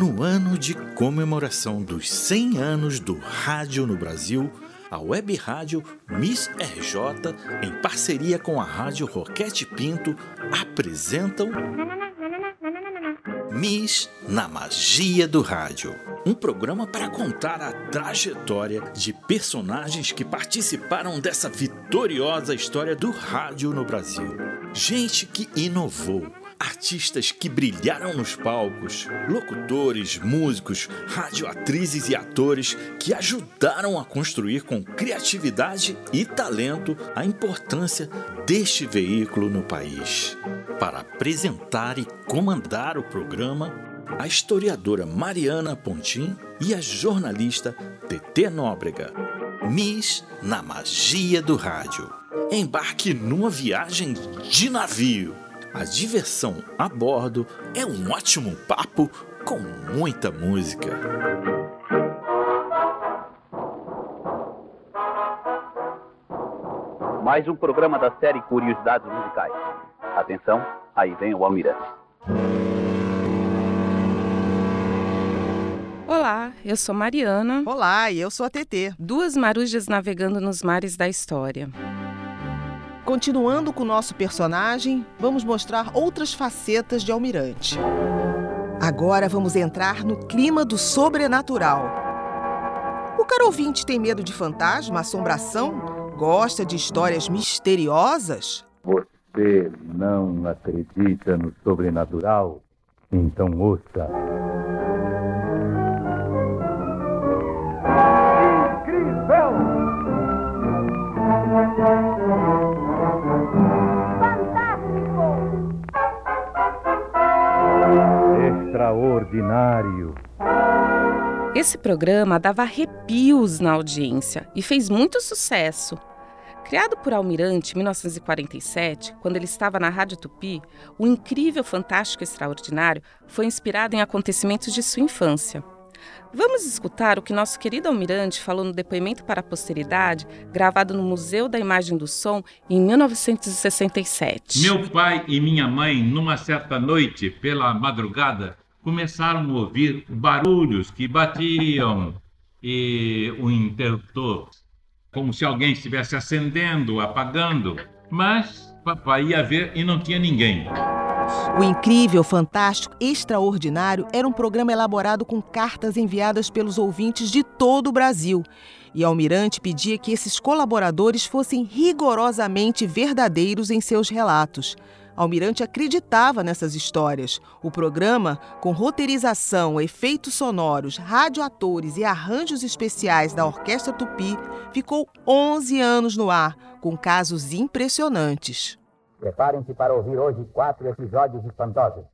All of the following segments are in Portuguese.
No ano de comemoração dos 100 anos do rádio no Brasil, a web rádio Miss RJ, em parceria com a rádio Roquete Pinto, apresentam Miss na Magia do Rádio. Um programa para contar a trajetória de personagens que participaram dessa vitoriosa história do rádio no Brasil. Gente que inovou, artistas que brilharam nos palcos, locutores, músicos, radioatrizes e atores que ajudaram a construir com criatividade e talento a importância deste veículo no país. Para apresentar e comandar o programa, a historiadora Mariana Pontim e a jornalista TT Nóbrega. Miss na magia do rádio. Embarque numa viagem de navio a diversão a bordo é um ótimo papo com muita música. Mais um programa da série Curiosidades Musicais. Atenção, aí vem o Almirante. Olá, eu sou Mariana. Olá, e eu sou a TT. Duas marujas navegando nos mares da história. Continuando com o nosso personagem, vamos mostrar outras facetas de Almirante. Agora vamos entrar no clima do sobrenatural. O caro ouvinte tem medo de fantasma, assombração? Gosta de histórias misteriosas? Você não acredita no sobrenatural? Então ouça. Esse programa dava arrepios na audiência e fez muito sucesso. Criado por Almirante em 1947, quando ele estava na Rádio Tupi, o incrível, fantástico extraordinário foi inspirado em acontecimentos de sua infância. Vamos escutar o que nosso querido Almirante falou no depoimento para a posteridade, gravado no Museu da Imagem do Som em 1967. Meu pai e minha mãe, numa certa noite, pela madrugada, começaram a ouvir barulhos que batiam e o interruptor, como se alguém estivesse acendendo, apagando. Mas papai ia ver e não tinha ninguém. O incrível, fantástico, extraordinário era um programa elaborado com cartas enviadas pelos ouvintes de todo o Brasil. E Almirante pedia que esses colaboradores fossem rigorosamente verdadeiros em seus relatos. Almirante acreditava nessas histórias. O programa, com roteirização, efeitos sonoros, radioatores e arranjos especiais da Orquestra Tupi, ficou 11 anos no ar, com casos impressionantes. Preparem-se para ouvir hoje quatro episódios espantosos.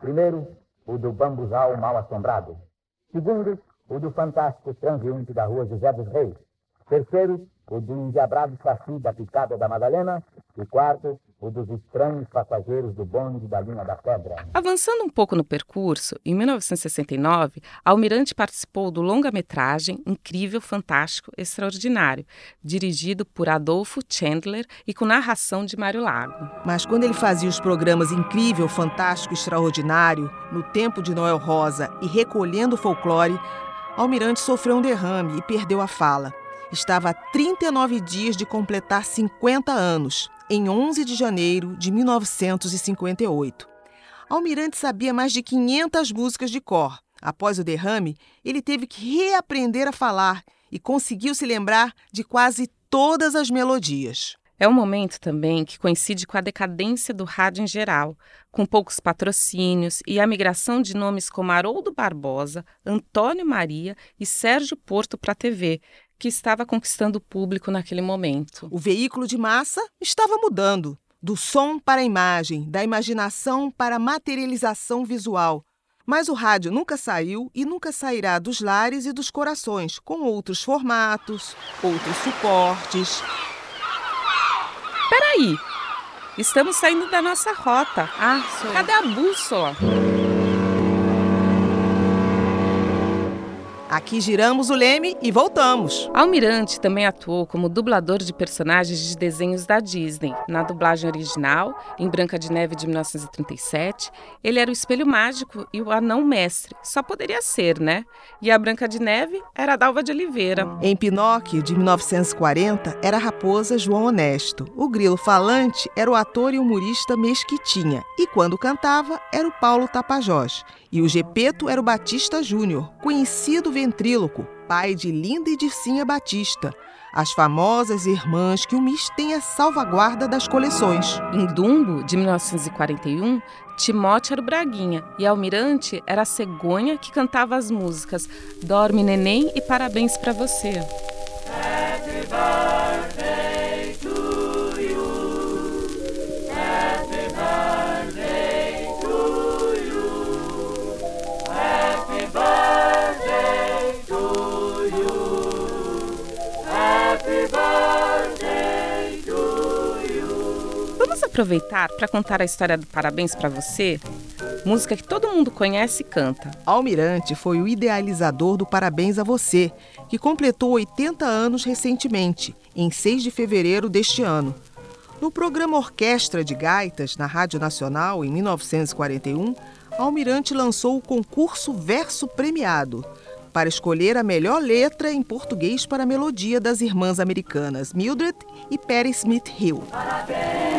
Primeiro, o do bambuzal mal assombrado. Segundo, o do fantástico transeunte da rua José dos Reis. Terceiro, o do endiabrado saci da picada da Madalena. E quarto, o dos estranhos passageiros do bonde da linha da pedra. Avançando um pouco no percurso, em 1969, Almirante participou do longa-metragem Incrível, Fantástico, Extraordinário, dirigido por Adolfo Chandler e com narração de Mário Lago. Mas quando ele fazia os programas Incrível, Fantástico, Extraordinário, No Tempo de Noel Rosa e Recolhendo Folclore, Almirante sofreu um derrame e perdeu a fala. Estava a 39 dias de completar 50 anos em 11 de janeiro de 1958. Almirante sabia mais de 500 músicas de cor. Após o derrame, ele teve que reaprender a falar e conseguiu se lembrar de quase todas as melodias. É um momento também que coincide com a decadência do rádio em geral, com poucos patrocínios e a migração de nomes como Haroldo Barbosa, Antônio Maria e Sérgio Porto para a TV, que estava conquistando o público naquele momento. O veículo de massa estava mudando, do som para a imagem, da imaginação para a materialização visual. Mas o rádio nunca saiu e nunca sairá dos lares e dos corações, com outros formatos, outros suportes. Peraí! Estamos saindo da nossa rota. Ah, Cadê a bússola? Aqui giramos o leme e voltamos. Almirante também atuou como dublador de personagens de desenhos da Disney. Na dublagem original, em Branca de Neve de 1937, ele era o espelho mágico e o anão mestre. Só poderia ser, né? E a Branca de Neve era a Dalva de Oliveira. Em Pinóquio, de 1940, era a raposa João Honesto. O grilo falante era o ator e humorista Mesquitinha. E quando cantava, era o Paulo Tapajós. E o Gepeto era o Batista Júnior, conhecido ventríloco, pai de Linda e de Cinha Batista, as famosas irmãs que o MIS tem a salvaguarda das coleções. Em Dumbo, de 1941, Timote era o Braguinha e Almirante era a cegonha que cantava as músicas Dorme Neném e Parabéns para Você. Aproveitar para contar a história do Parabéns para Você? Música que todo mundo conhece e canta. Almirante foi o idealizador do Parabéns a Você, que completou 80 anos recentemente, em 6 de fevereiro deste ano. No programa Orquestra de Gaitas, na Rádio Nacional, em 1941, Almirante lançou o concurso Verso Premiado para escolher a melhor letra em português para a melodia das irmãs americanas Mildred e Perry Smith Hill. Parabéns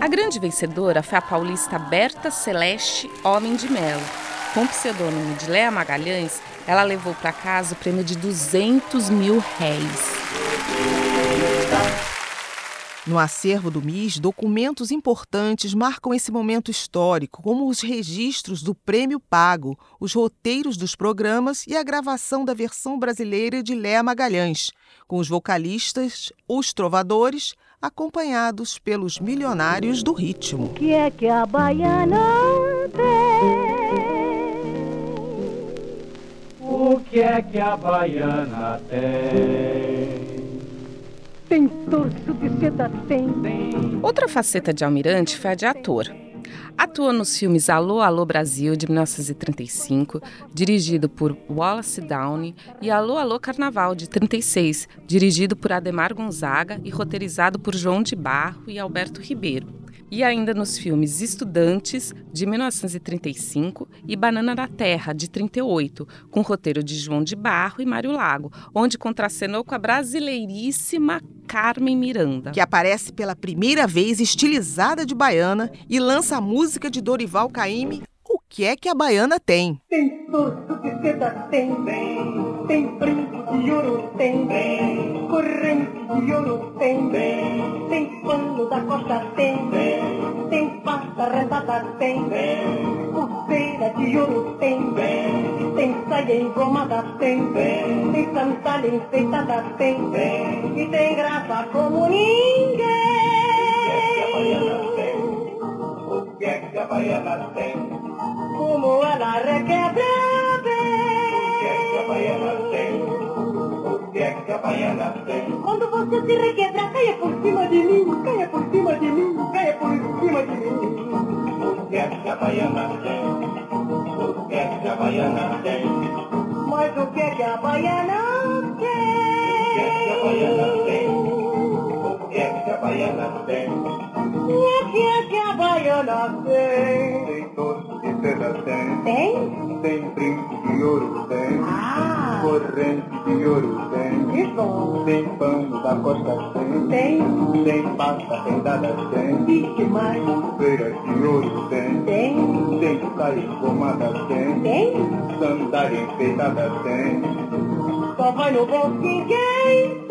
a grande vencedora foi a paulista Berta Celeste Homem de Melo. Com o pseudônimo de Léa Magalhães, ela levou para casa o prêmio de 200 mil réis. No acervo do MIS, documentos importantes marcam esse momento histórico, como os registros do prêmio pago, os roteiros dos programas e a gravação da versão brasileira de Léa Magalhães, com os vocalistas, os trovadores, acompanhados pelos milionários do ritmo. O que é que a baiana tem? O que é que a baiana tem? Tem torso de seda, tem. Outra faceta de Almirante foi a de ator. Atuou nos filmes Alô, Alô Brasil, de 1935, dirigido por Wallace Downey, e Alô, Alô Carnaval, de 36, dirigido por Ademar Gonzaga e roteirizado por João de Barro e Alberto Ribeiro. E ainda nos filmes Estudantes, de 1935, e Banana da Terra, de 38, com roteiro de João de Barro e Mário Lago, onde contracenou com a brasileiríssima Carmen Miranda. Que aparece pela primeira vez estilizada de baiana e lança a música de Dorival Caymmi, O que é que a baiana tem? Tem torso de seda, tem, tem, tem brinco de ouro, tem, tem, corrente de ouro, tem, tem, tem pano da costa, tem, tem, tem pasta rentada, tem, tem, pulseira de ouro, tem, tem saia engomada, tem, tem, tem sandália enfeitada, tem, tem, e tem graça como ninguém. O que é que a baiana tem? Como ela requebra O que é que a baiana tem? O que é que a baiana tem? Quando você se requebra, caia por cima de mim, caia por cima de mim, caia por cima de mim. O que é que a baiana tem? O que é que a baiana tem? Mas o que é que a baiana Que que baiana tem? Que que baiana tem? Que que baiana tem? Tem de tem. Tem? Tem ouro, tem. Ah, Corrente de ouro, tem. que bom. Tem pano da costa, tem. Tem? Tem pasta rendada, tem. Vixe mais. Pulseiras de ouro, tem. Tem? Tem saia engomada, tem. Tem? Sandália enfeitada, tem. Só vai no bolsinho quem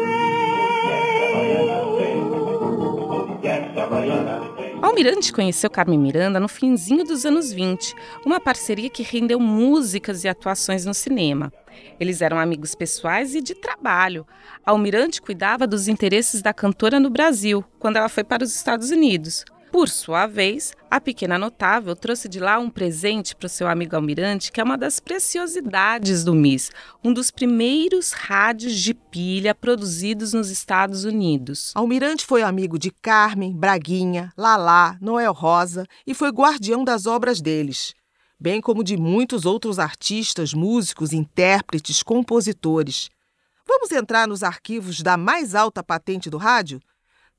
O que é que a baiana tem? Almirante conheceu Carmen Miranda no finzinho dos anos 20, uma parceria que rendeu músicas e atuações no cinema. Eles eram amigos pessoais e de trabalho. Almirante cuidava dos interesses da cantora no Brasil, quando ela foi para os Estados Unidos. Por sua vez, a pequena notável trouxe de lá um presente para o seu amigo Almirante, que é uma das preciosidades do MIS, um dos primeiros rádios de pilha produzidos nos Estados Unidos. Almirante foi amigo de Carmen, Braguinha, Lalá, Noel Rosa e foi guardião das obras deles. bem como de muitos outros artistas, músicos, intérpretes, compositores. Vamos entrar nos arquivos da mais alta patente do rádio?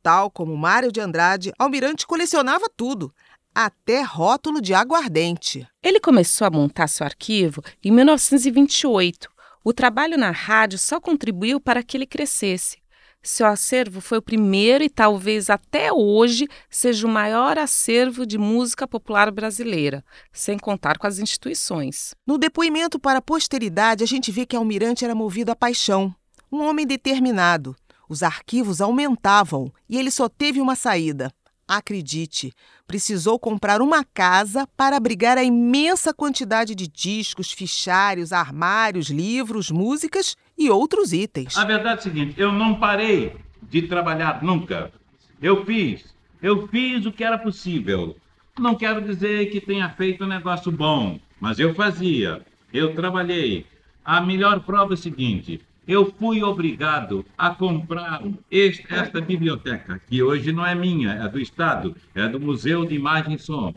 Tal como Mário de Andrade, Almirante colecionava tudo, até rótulo de aguardente. Ele começou a montar seu arquivo em 1928. O trabalho na rádio só contribuiu para que ele crescesse. Seu acervo foi o primeiro e talvez até hoje seja o maior acervo de música popular brasileira, sem contar com as instituições. No depoimento para a posteridade, a gente vê que Almirante era movido a paixão, um homem determinado. Os arquivos aumentavam e ele só teve uma saída: Acredite, precisou comprar uma casa para abrigar a imensa quantidade de discos, fichários, armários, livros, músicas e outros itens. A verdade é a seguinte: eu não parei de trabalhar nunca. Eu fiz, eu fiz o que era possível. Não quero dizer que tenha feito um negócio bom, mas eu fazia, eu trabalhei. A melhor prova é a seguinte: eu fui obrigado a comprar este, esta biblioteca, que hoje não é minha, é do Estado, é do Museu de Imagem e Som.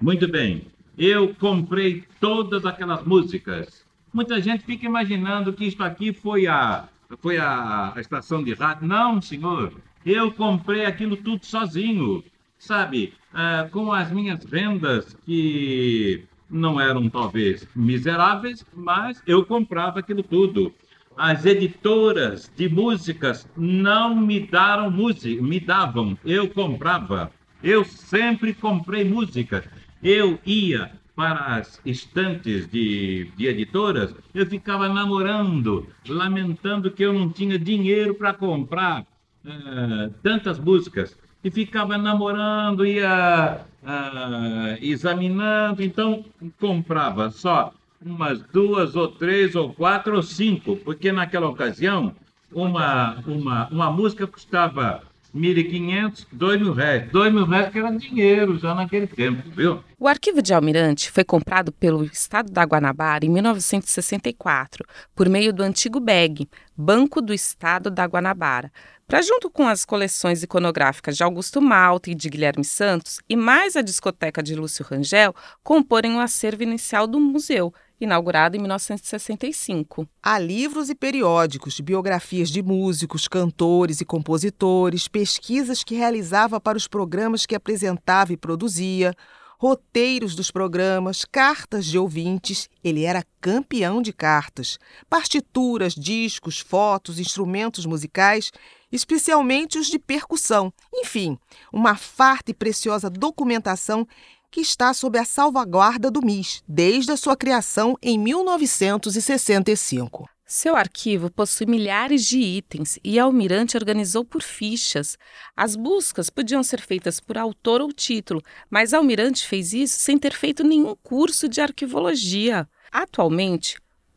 Muito bem, eu comprei todas aquelas músicas. Muita gente fica imaginando que isto aqui foi a, foi a, estação de rádio. Não, senhor, eu comprei aquilo tudo sozinho, sabe? Ah, com as minhas rendas que não eram talvez miseráveis, mas eu comprava aquilo tudo as editoras de músicas não me daram música, me davam, eu comprava. Eu sempre comprei música. Eu ia para as estantes de, de editoras, eu ficava namorando, lamentando que eu não tinha dinheiro para comprar uh, tantas músicas. E ficava namorando, ia uh, examinando, então comprava só umas duas ou três ou quatro ou cinco, porque naquela ocasião uma, uma, uma música custava 1.500, 2 mil reais. 2 mil reais que era dinheiro já naquele tempo, viu? O arquivo de Almirante foi comprado pelo Estado da Guanabara em 1964, por meio do antigo BEG, Banco do Estado da Guanabara, para junto com as coleções iconográficas de Augusto Malta e de Guilherme Santos, e mais a discoteca de Lúcio Rangel, comporem o acervo inicial do museu, inaugurado em 1965. Há livros e periódicos, biografias de músicos, cantores e compositores, pesquisas que realizava para os programas que apresentava e produzia, roteiros dos programas, cartas de ouvintes. Ele era campeão de cartas, partituras, discos, fotos, instrumentos musicais, especialmente os de percussão. Enfim, uma farta e preciosa documentação que está sob a salvaguarda do MIS desde a sua criação em 1965. Seu arquivo possui milhares de itens e Almirante organizou por fichas. As buscas podiam ser feitas por autor ou título, mas Almirante fez isso sem ter feito nenhum curso de arquivologia. Atualmente,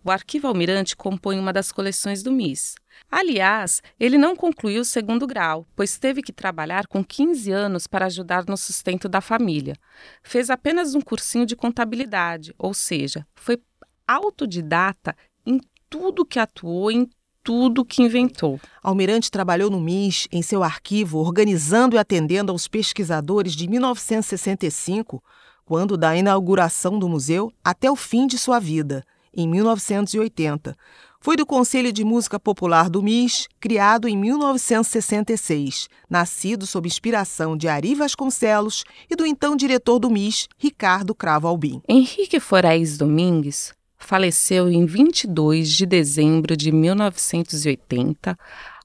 o Arquivo Almirante compõe uma das coleções do MIS. Aliás, ele não concluiu o segundo grau, pois teve que trabalhar com 15 anos para ajudar no sustento da família. Fez apenas um cursinho de contabilidade, ou seja, foi autodidata em tudo que atuou, em tudo que inventou. Almirante trabalhou no MIS, em seu arquivo, organizando e atendendo aos pesquisadores de 1965, quando da inauguração do museu, até o fim de sua vida, em 1980 foi do Conselho de Música Popular do MIS, criado em 1966, nascido sob inspiração de Ari Vasconcelos e do então diretor do MIS, Ricardo Cravo Albim. Henrique Forais Domingues faleceu em 22 de dezembro de 1980,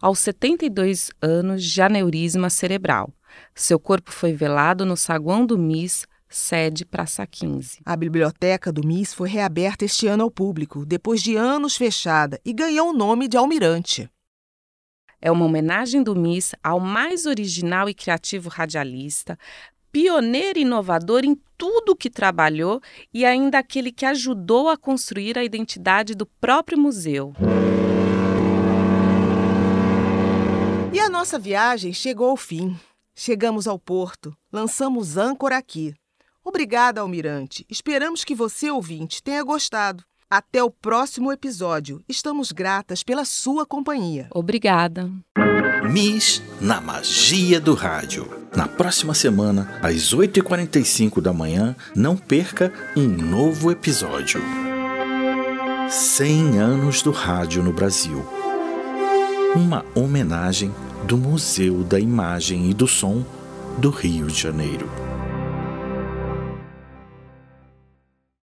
aos 72 anos de aneurisma cerebral. Seu corpo foi velado no saguão do MIS sede Praça 15. A biblioteca do MIS foi reaberta este ano ao público, depois de anos fechada, e ganhou o nome de Almirante. É uma homenagem do MIS ao mais original e criativo radialista, pioneiro e inovador em tudo que trabalhou e ainda aquele que ajudou a construir a identidade do próprio museu. E a nossa viagem chegou ao fim. Chegamos ao porto, lançamos âncora aqui. Obrigada, Almirante. Esperamos que você, ouvinte, tenha gostado. Até o próximo episódio. Estamos gratas pela sua companhia. Obrigada. Miss na Magia do Rádio. Na próxima semana, às 8h45 da manhã, não perca um novo episódio. 100 anos do rádio no Brasil. Uma homenagem do Museu da Imagem e do Som do Rio de Janeiro.